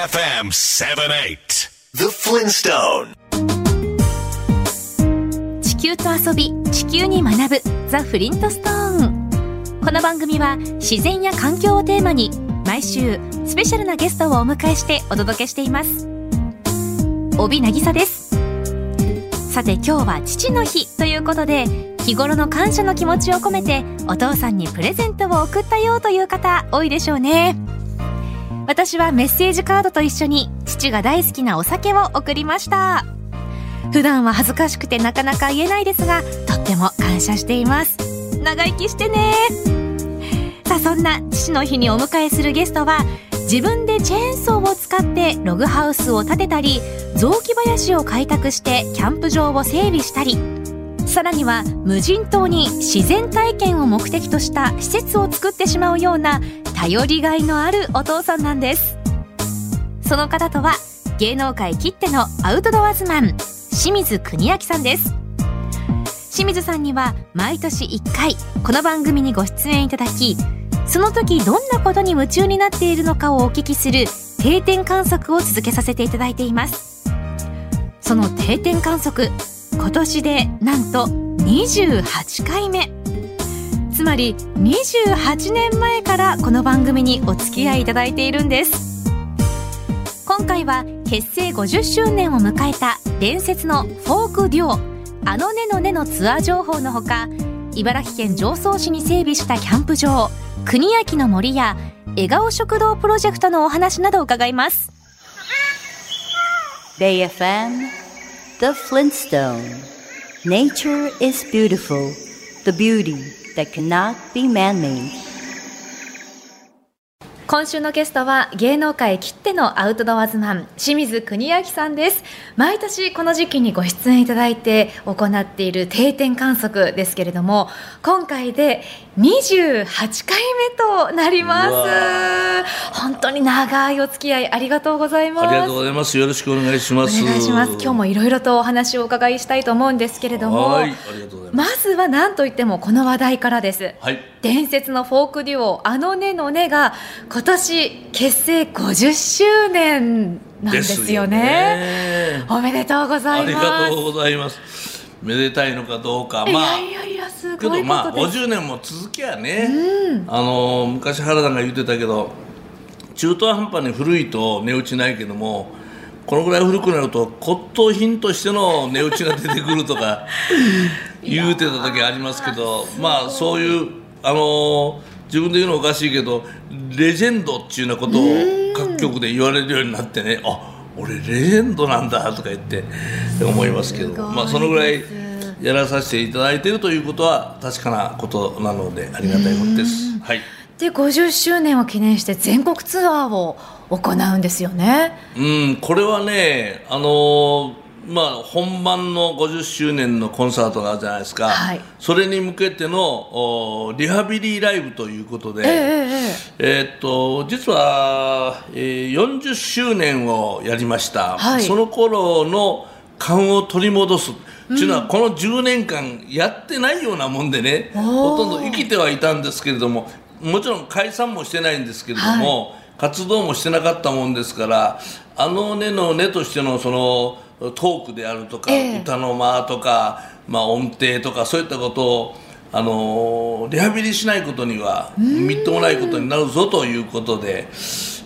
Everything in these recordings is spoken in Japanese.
KFM 78 The Flintstone 地球と遊び地球に学ぶザ・フリントストーン。この番組は自然や環境をテーマに毎週スペシャルなゲストをお迎えしてお届けしています。帯渚です。さて今日は父の日ということで日頃の感謝の気持ちを込めてお父さんにプレゼントを送ったよという方多いでしょうね私はメッセージカードと一緒に父が大好きなお酒を送りました。普段は恥ずかしくてなかなか言えないですがとっても感謝しています。長生きしてね。さあそんな父の日にお迎えするゲストは自分でチェーンソーを使ってログハウスを建てたり雑木林を開拓してキャンプ場を整備したりさらには無人島に自然体験を目的とした施設を作ってしまうような頼りがいのあるお父さんなんです。その方とは芸能界きってのアウトドアズマン清水邦明さんです。清水さんには毎年1回この番組にご出演いただきその時どんなことに夢中になっているのかをお聞きする定点観測を続けさせていただいています。その定点観測今年でなんと28回目。つまり28年前からこの番組にお付き合いいただいているんです。今回は結成50周年を迎えた伝説のフォークデュオあのねのねのツアー情報のほか茨城県常総市に整備したキャンプ場国焼の森や笑顔食堂プロジェクトのお話など伺います。Bay FM The Flintstone Nature is beautiful. The beauty. That cannot be man-made 今週のゲストは芸能界きってのアウトドアズマン清水邦明さんです毎年この時期にご出演いただいて行っている定点観測ですけれども今回で28回目となります本当に長いお付き合いありがとうございますありがとうございます。よろしくお願いします。お願いします今日もいろいろとお話をお伺いしたいと思うんですけれどもはい、ありがとうございま。ずは何といってもこの話題からですはい。伝説のフォークデュオあのねのねが今年結成50周年なんですよね。ね。おめでとうござありいます。がとうございます。めでたいのかどうか、いまあ。やいやいやすごいこけどまあとです、50年も続きゃね、あの昔原田が言ってたけど中途半端に古いと値打ちないけどもこのぐらい古くなると骨董品としての値打ちが出てくるとか言うてた時ありますけど まあそういうあの自分で言うのおかしいけどレジェンドっていうようなことを各局で言われるようになってねあ俺レジェンドなんだとか言って思いますけど。まあそのぐらいやらさせていただいているということは確かなことなのでありがたいことです。はい。で50周年を記念して全国ツアーを行うんですよね。うん、これはね、あのーまあ本番の50周年のコンサートがあるじゃないですか。はい。それに向けてのおリハビリライブということで、ええええーっと実は、えー40周年をやりました、はい。その頃の感を取り戻す。っていうのは、この10年間やってないようなもんでねほとんど生きてはいたんですけれどももちろん解散もしてないんですけれども、活動もしてなかったもんですからあのねのねとしてのそのトークであるとか、ええ。歌の間とか、まあ、音程とかそういったことをあのリハビリしないことにはみっともないことになるぞということで、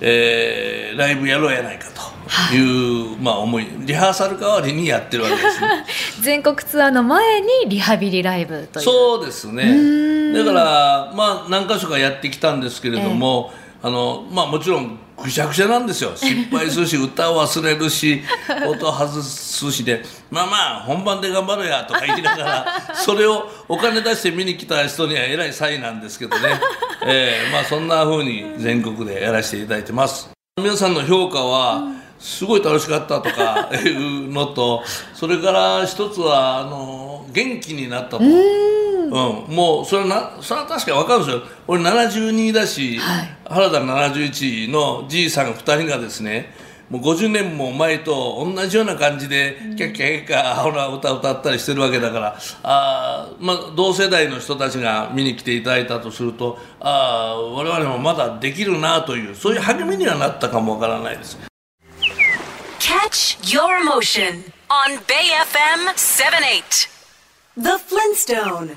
えーライブやろうやないかという、まあ、思いリハーサル代わりにやってるわけですね。全国ツアーの前にリハビリライブという。そうですね。だからまあ何箇所かやってきたんですけれども、あのまあもちろんぐしゃぐしゃなんですよ。失敗するし歌を忘れるし 音外すしでまあまあ本番で頑張ろうやとか言いながら それをお金出して見に来た人にはえらい差異なんですけどね、えーまあそんな風に全国でやらせていただいてます。皆さんの評価は、すごい楽しかったとか いうのとそれから一つはあの元気になったと。うん、もうそれはなそれは確かに分かるんですよ。俺72だし、はい。原田71のじいさん2人がですねもう50年も前と同じような感じで、キャッキャッキャッアホな歌歌ったりしてるわけだからあ、まあ、同世代の人たちが見に来ていただいたとするとあ我々もまだできるなというそういう励みにはなったかもわからないです。Catch your emotion on Bay FM 78 The Flintstone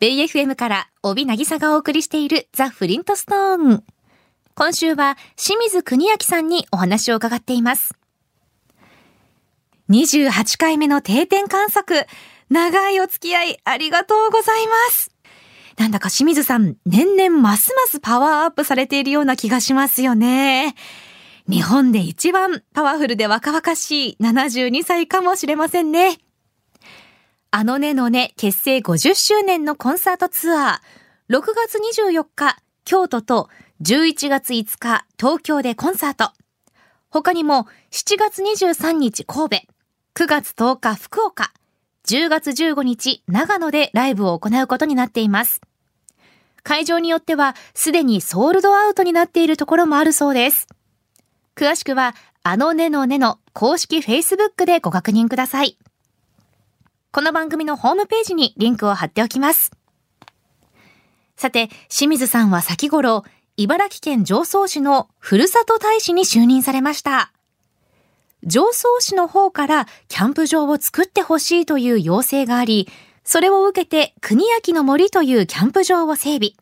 ベイ FM から帯渚がお送りしているザ・フリントストーン。今週は清水国明さんにお話を伺っています。28回目の定点観測。長いお付き合いありがとうございます。なんだか清水さん、年々ますますパワーアップされているような気がしますよね。日本で一番パワフルで若々しい72歳かもしれませんね。あのねのね結成50周年のコンサートツアー、6月24日、京都と11月5日、東京でコンサート。他にも7月23日神戸、9月10日福岡、10月15日長野でライブを行うことになっています。会場によってはすでにソールドアウトになっているところもあるそうです。詳しくは、あのねのねの公式 Facebook でご確認ください。この番組のホームページにリンクを貼っておきます。さて、清水さんは先頃、茨城県常総市のふるさと大使に就任されました。常総市の方からキャンプ場を作ってほしいという要請があり、それを受けて国焼の森というキャンプ場を整備。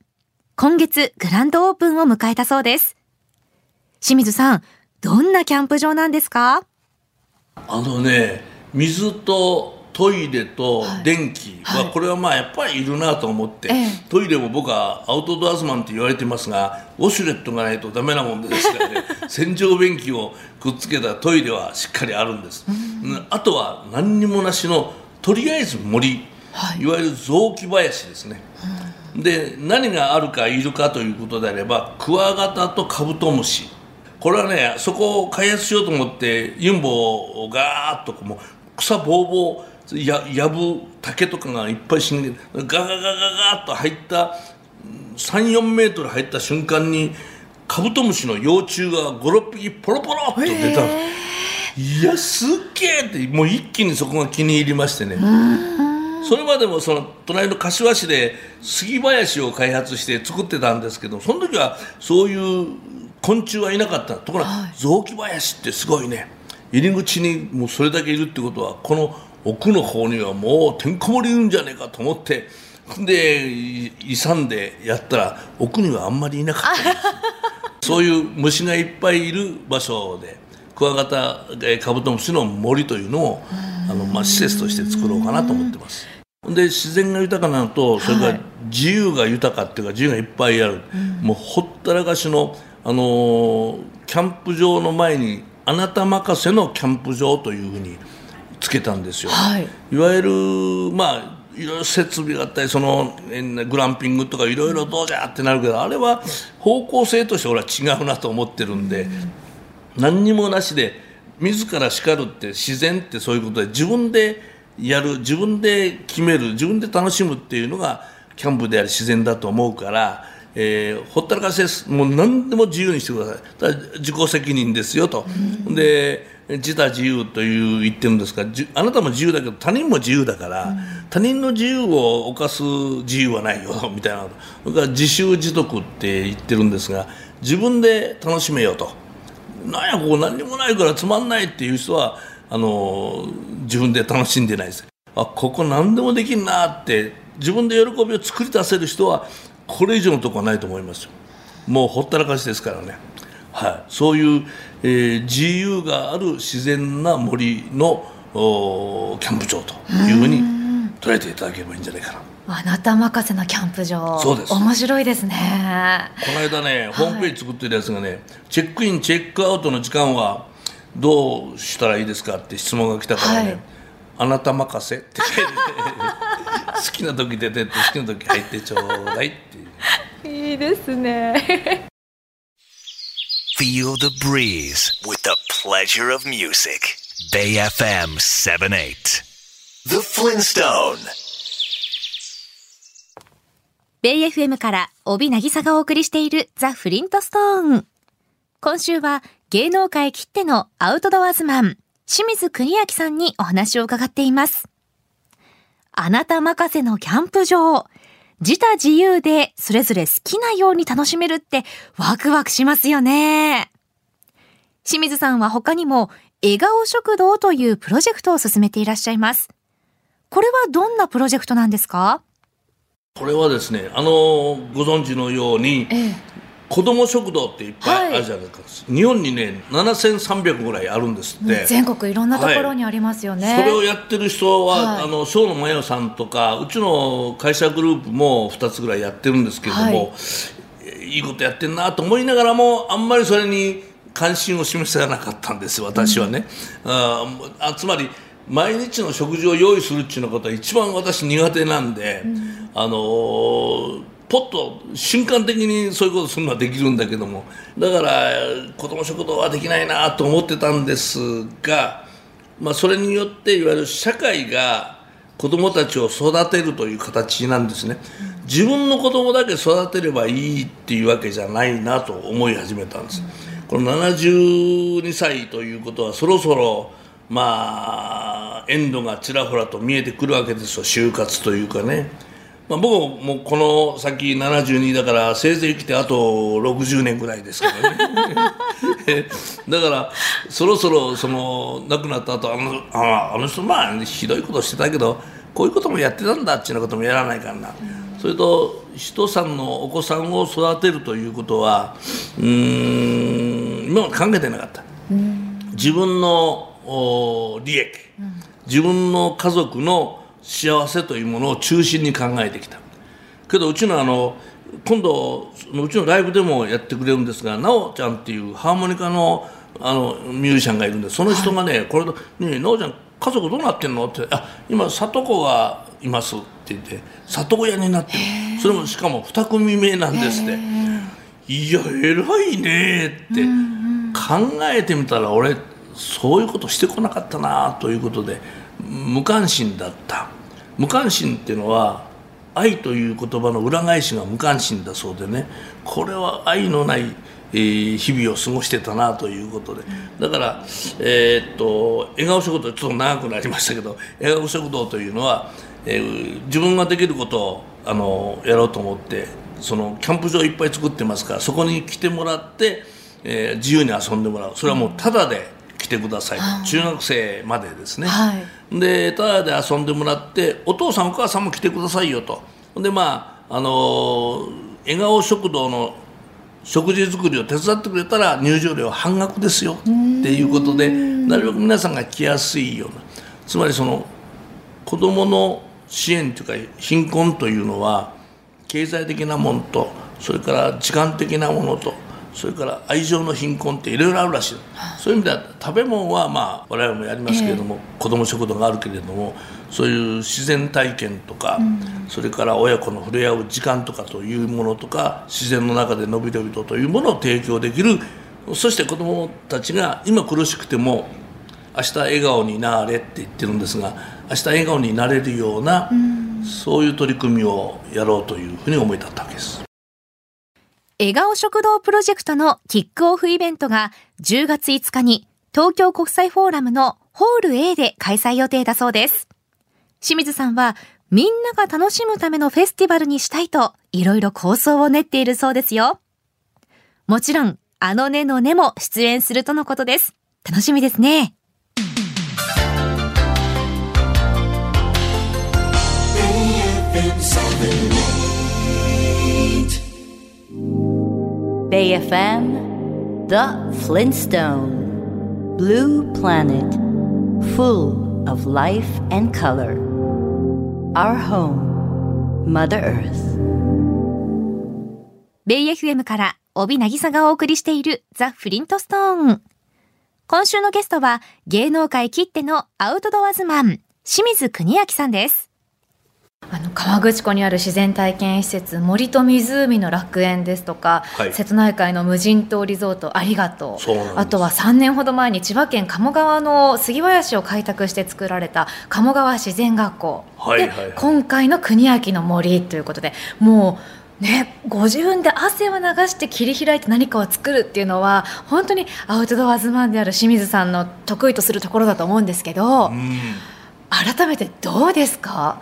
今月グランドオープンを迎えたそうです。清水さん、どんなキャンプ場なんですか？あのね、水とトイレと電気は、これはまあやっぱりいるなと思って、トイレも僕はアウトドアズマンって言われてますがウォシュレットがないとダメなもんですからね。洗浄便器をくっつけたトイレはしっかりあるんです、あとは何にもなしのとりあえず森、はい、いわゆる雑木林ですね、で何があるかいるかということであればクワガタとカブトムシこれはねそこを開発しようと思ってユンボをガーッともう草ぼうぼうややぶ竹とかがいっぱい死んでガガガガガッと入った34メートル入った瞬間にカブトムシの幼虫が56匹ポロポロっと出た。いやすっげえってもう一気にそこが気に入りましてね。それまでもその隣の柏市で杉林を開発して作ってたんですけどその時はそういう昆虫はいなかった。ところが、はい、雑木林ってすごいね。入り口にもうそれだけいるってことはこの奥の方にはもうてんこ盛りいるんじゃねえかと思ってで勇んでやったら奥にはあんまりいなかった。そういう虫がいっぱいいる場所でクワガタカブトムシの森というのをあの、まあ、施設として作ろうかなと思ってます。で自然が豊かなのとそれから自由が豊かっていうか自由がいっぱいある、もうほったらかしの、あのー、キャンプ場の前にあなた任せのキャンプ場というふうにつけたんですよ、はい、いわゆるまあいろいろ設備があったりそのグランピングとかいろいろどうじゃってなるけどあれは方向性として俺は違うなと思ってるんで、うん、何にもなしで自ら叱るって自然ってそういうことで自分でやる自分で決める自分で楽しむっていうのがキャンプであり自然だと思うから、えー、ほったらかしです。もう何でも自由にしてください。ただ自己責任ですよと。うん、で自他自由という言ってるんですがあなたも自由だけど他人も自由だから、うん、他人の自由を犯す自由はないよ みたいな。それから自習自得って言ってるんですが自分で楽しめよと。なんやここ何にもないからつまんないっていう人はあの自分で楽しんでないです。あここ何でもできんなって自分で喜びを作り出せる人はこれ以上のとこはないと思いますよ。もうほったらかしですからね。はい、そういう、えー、自由がある自然な森のキャンプ場というふうに捉えていただければいいんじゃないかな。あなた任せのキャンプ場。そうです。面白いですね。この間ね、ホームページ作ってるやつがねチェックインチェックアウトの時間はどうしたらいいですかって質問が来たからね、はい、あなた任せって書いて好きな時出てって好きな時入ってちょうだいっていういいですね Feel the breeze with the pleasure of music. Bay FM 78. The Flintstone. ベイ FM から帯渚がお送りしているザ・フリントストーン。今週は芸能界きってのアウトドアズマン、清水邦明さんにお話を伺っています。あなた任せのキャンプ場。自他自由でそれぞれ好きなように楽しめるってワクワクしますよね。清水さんは他にも笑顔食堂というプロジェクトを進めていらっしゃいます。これはどんなプロジェクトなんですか？これはですね、あの、ご存知のように、ええ、子ども食堂っていっぱいあるじゃないか、はい、日本にね7300ぐらいあるんですって。全国いろんなところにありますよね、はい、それをやってる人は、はい、あの生野真代さんとかうちの会社グループも2つぐらいやってるんですけれども、い。いことやってんなと思いながらもあんまりそれに関心を示せなかったんです私はね、うん、あつまり毎日の食事を用意するっていうのことは一番私苦手なんで、うん、あのー、ポッと瞬間的にそういうことするのはできるんだけどもだから子ども食堂はできないなと思ってたんですが、まあ、それによっていわゆる社会が子どもたちを育てるという形なんですね。自分の子供だけ育てればいいっていうわけじゃないなと思い始めたんです。この72歳ということはそろそろまあエンドがちらほらと見えてくるわけですよ就活というかね、まあ、僕もこの先72だからせいぜい生きてあと60年ぐらいですけどね だからそろそろその亡くなった後あのああの人まあひどいことしてたけどこういうこともやってたんだっていうこともやらないからな。それと人さんのお子さんを育てるということはうん今まで考えてなかった。自分の利益、自分の家族の幸せというものを中心に考えてきた。けどうちのあの今度うちのライブでもやってくれるんですが奈緒ちゃんっていうハーモニカのあのミュージシャンがいるんでその人がね、はい、これで「ねえ奈緒ちゃん家族どうなってんの?」って「あ今里子がいます」って言って里親になってる。それもしかも2組目なんですって。いや偉いねって、考えてみたら俺そういうことしてこなかったなということで無関心だった無関心っていうのは愛という言葉の裏返しが無関心だそうでね。これは愛のない、えー、日々を過ごしてたなということで。だから、えー、っと笑顔食堂ちょっと長くなりましたけど笑顔食堂というのは、えー、自分ができることをあのやろうと思ってそのキャンプ場いっぱい作ってますからそこに来てもらって、え、自由に遊んでもらう。それはもうただで来てください、中学生までですね、はい、でただで遊んでもらってお父さんお母さんも来てくださいよと。でまああの笑顔食堂の食事作りを手伝ってくれたら入場料半額ですよっていうことでなるべく皆さんが来やすいような。つまりその子どもの支援というか貧困というのは経済的なものとそれから時間的なものとそれから愛情の貧困っていろいろあるらしい、そういう意味では食べ物はまあ我々もやりますけれども、えー、子ども食堂があるけれどもそういう自然体験とか、うん、それから親子の触れ合う時間とかというものとか自然の中でのびのびとというものを提供できる。そして子どもたちが今苦しくても明日笑顔になれって言ってるんですが明日笑顔になれるような、うん、そういう取り組みをやろうというふうに思い立ったわけです。笑顔食堂プロジェクトのキックオフイベントが10月5日に東京国際フォーラムのホール A で開催予定だそうです。清水さんはみんなが楽しむためのフェスティバルにしたいといろいろ構想を練っているそうですよ。もちろん、あのねのねも出演するとのことです。楽しみですね。BayFM The Flintstone Blue Planet Full of life and color Our home Mother Earth ベイ FM から帯渚がお送りしているザ・フリントストーン今週のゲストは芸能界きってのアウトドアズマン清水邦明さんですあの河口湖にある自然体験施設森と湖の楽園ですとか、はい、瀬戸内海の無人島リゾートありがとう。あとは3年ほど前に千葉県鴨川の杉林を開拓して作られた鴨川自然学校、はいはいはい、で今回の国明の森ということでもうね、ご自分で汗を流して切り開いて何かを作るっていうのは本当にアウトドアズマンである清水さんの得意とするところだと思うんですけど、うん、改めてどうですか？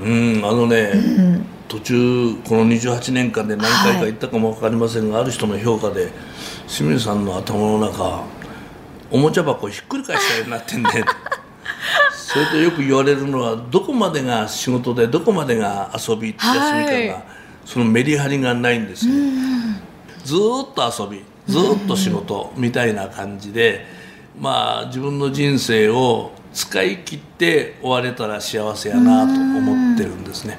うんあのね、うん、途中この28年間で何回か行ったかも分かりませんが、はい、ある人の評価で清水さんの頭の中おもちゃ箱をひっくり返したようになってんで。それとよく言われるのはどこまでが仕事でどこまでが遊び休みかが、はい。そのメリハリがないんですよ、ずっと遊びずっと仕事みたいな感じで、まあ自分の人生を使い切って終われたら幸せやなと思ってるんですね。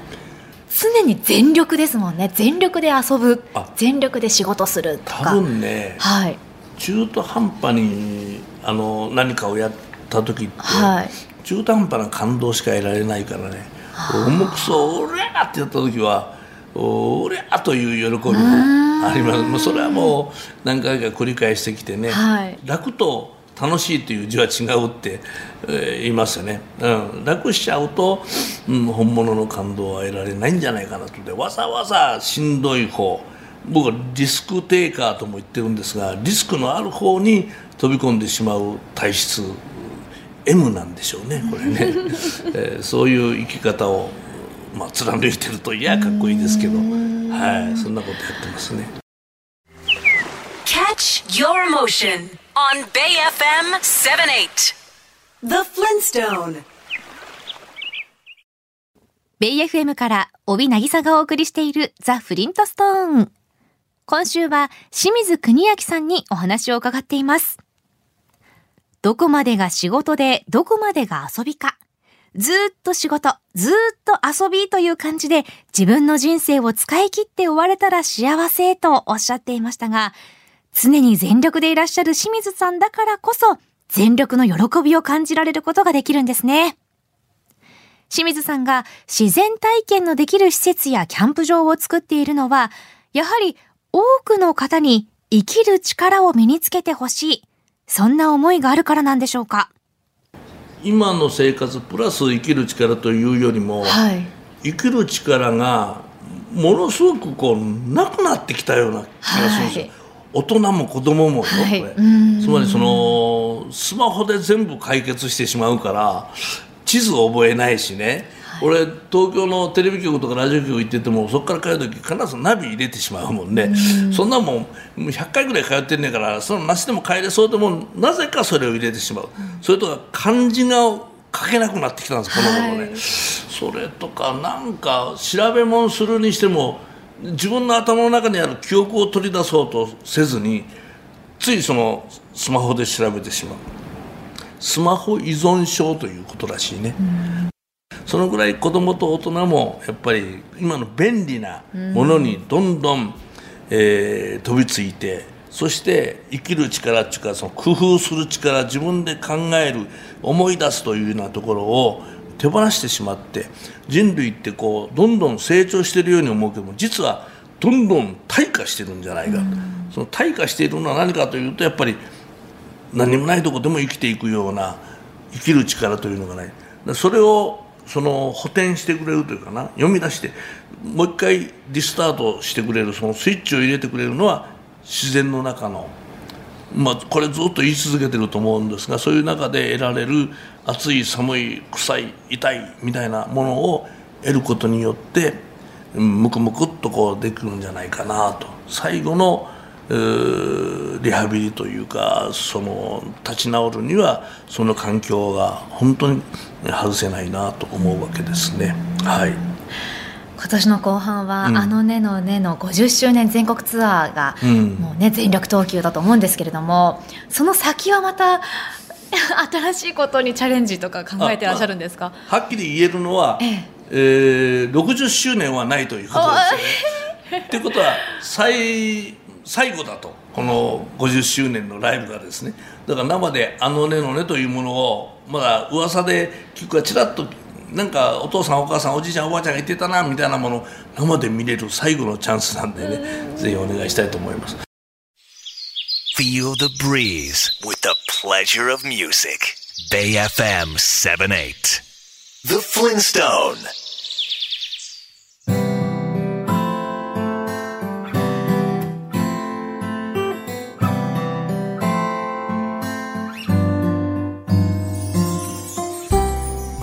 常に全力ですもんね。全力で遊ぶ。全力で仕事するとか。多分ね、はい、中途半端にあの何かをやった時って、はい、中途半端な感動しか得られないからね。重くそ「俺や!」ってやった時はおりゃという喜びもあります。もうそれはもう何回か繰り返してきてね、はい、楽と楽しいという字は違うって、えー、言いますよね、うん、楽しちゃうと、うん、本物の感動は得られないんじゃないかなと。でわざわざしんどい方。僕はリスクテイカーとも言ってるんですがリスクのある方に飛び込んでしまう体質 M なんでしょうねこれね、えー、そういう生き方をまあ、貫いてるといやかっこいいですけど、はい、そんなことやってますね。Your motion on Bay FM 78 The Flintstone ベイ FM から帯渚がお送りしているザ・フリントストーン。今週は清水国明さんにお話を伺っています。どこまでが仕事でどこまでが遊びか。ずっと仕事、ずっと遊びという感じで自分の人生を使い切って終われたら幸せとおっしゃっていましたが、常に全力でいらっしゃる清水さんだからこそ、全力の喜びを感じられることができるんですね。清水さんが自然体験のできる施設やキャンプ場を作っているのは、やはり多くの方に生きる力を身につけてほしい。そんな思いがあるからなんでしょうか。今の生活プラス生きる力というよりも、はい、生きる力がものすごくこうなくなってきたような気がするんですよ。はい大人も子供もよ、はい、これ。つまりそのスマホで全部解決してしまうから地図を覚えないしね。俺東京のテレビ局とかラジオ局行っててもそこから帰る時必ずナビ入れてしまうもんね、ん、そんなもん100回ぐらい通ってんねんからそのなしでも帰れそうでもなぜかそれを入れてしまう、それとか漢字が書けなくなってきたんですこの頃ね、はい、それとかなんか調べ物するにしても自分の頭の中にある記憶を取り出そうとせずについそのスマホで調べてしまう。スマホ依存症ということらしいね、そのぐらい子供と大人もやっぱり今の便利なものにどんどん、えー、飛びついてそして生きる力っていうかその工夫する力自分で考える思い出すというようなところを手放してしまって人類ってこうどんどん成長しているように思うけども実はどんどん退化してるんじゃないか、その退化しているのは何かというとやっぱり何もないとこでも生きていくような生きる力というのがない。それをその補填してくれるというかな読み出してもう一回リスタートしてくれるそのスイッチを入れてくれるのは自然の中のまあこれずっと言い続けてると思うんですがそういう中で得られる暑い寒い臭い痛いみたいなものを得ることによってムクムクっとこうできるんじゃないかなと最後のリハビリというかその立ち直るにはその環境が本当に外せないなと思うわけですね。はい今年の後半は、うん、あのねのねの50周年全国ツアーが、うん、もうね全力投球だと思うんですけれどもその先はまた 新しいことにチャレンジとか考えてらっしゃるんですか、はっきり言えるのは、ええ。えー、60周年はないということですよ。ね。ってことは最最後だとこの50周年のライブがですね。だから生で「あのねのね」というものをまだ噂で聞くかちらっとなんかお父さんお母さんおじいちゃんおばあちゃんが言ってたなみたいなもの生で見れる最後のチャンスなんでねぜひお願いしたいと思います。Feel the breeze with the pleasure of music. Bay FM 78 The Flintstone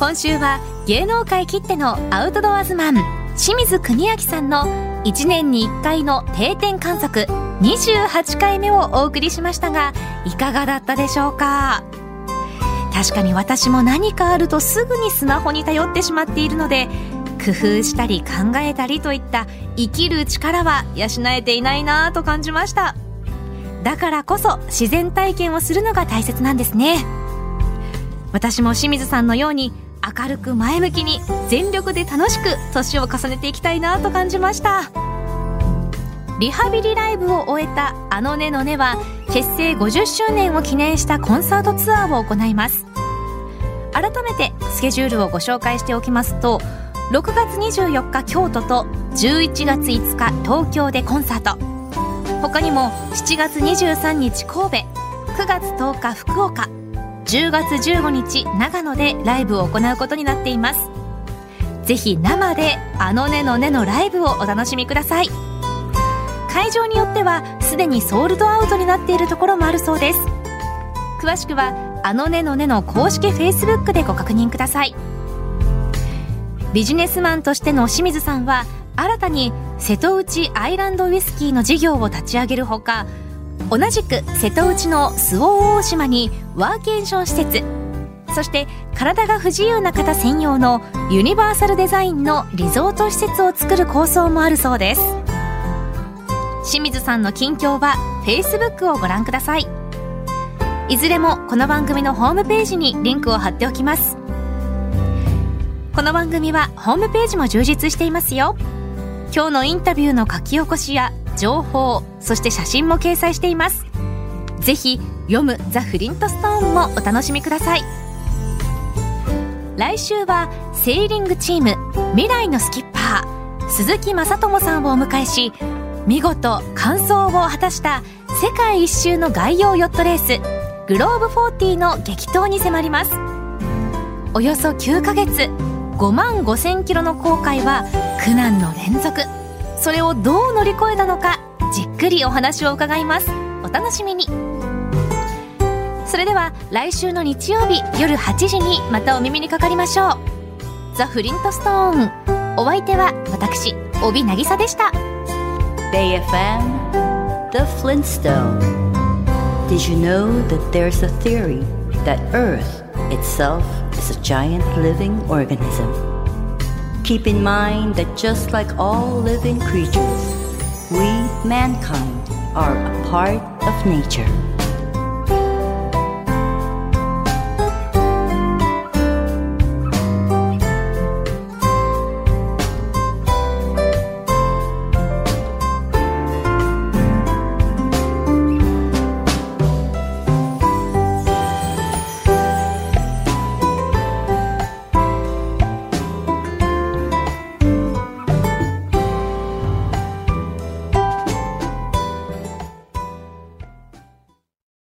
今週は芸能界きってのアウトドアズマン清水邦明さんの1年に1回の定点観測28回目をお送りしましたがいかがだったでしょうか？確かに私も何かあるとすぐにスマホに頼ってしまっているので工夫したり考えたりといった生きる力は養えていないなぁと感じました。だからこそ自然体験をするのが大切なんですね。私も清水さんのように明るく前向きに全力で楽しく年を重ねていきたいなと感じました。リハビリライブを終えたあのねのねは結成50周年を記念したコンサートツアーを行います。改めてスケジュールをご紹介しておきますと6月24日京都と11月5日東京でコンサート。他にも7月23日神戸9月10日福岡。10月15日長野でライブを行うことになっています。ぜひ生であのねのねのライブをお楽しみください。会場によってはすでにソールドアウトになっているところもあるそうです。詳しくはあのねのねの公式 Facebook でご確認ください。ビジネスマンとしての清水さんは新たに瀬戸内アイランドウイスキーの事業を立ち上げるほか同じく瀬戸内の周防大島にワーケーション施設。そして体が不自由な方専用のユニバーサルデザインのリゾート施設を作る構想もあるそうです。清水さんの近況は Facebook をご覧ください。いずれもこの番組のホームページにリンクを貼っておきます。この番組はホームページも充実していますよ。今日のインタビューの書き起こしや情報そして写真も掲載しています。ぜひ読むザ・フリントストーンもお楽しみください。来週はセーリングチーム未来のスキッパー鈴木正智さんをお迎えし見事完走を果たした世界一周の外洋ヨットレースグローブ40の激闘に迫ります。およそ9ヶ月5万5000キロの航海は苦難の連続。それをどう乗り越えたのかじっくりお話を伺いますお楽しみにそれでは来週の日曜日夜8時にまたお耳にかかりましょうザ・フリントストーンお相手は私帯渚でした BayFM The Flintstone Did you know that there's a theory that Earth itself is a giant living organism. Keep in mind that just like all living creatures, we, mankind, are a part of nature.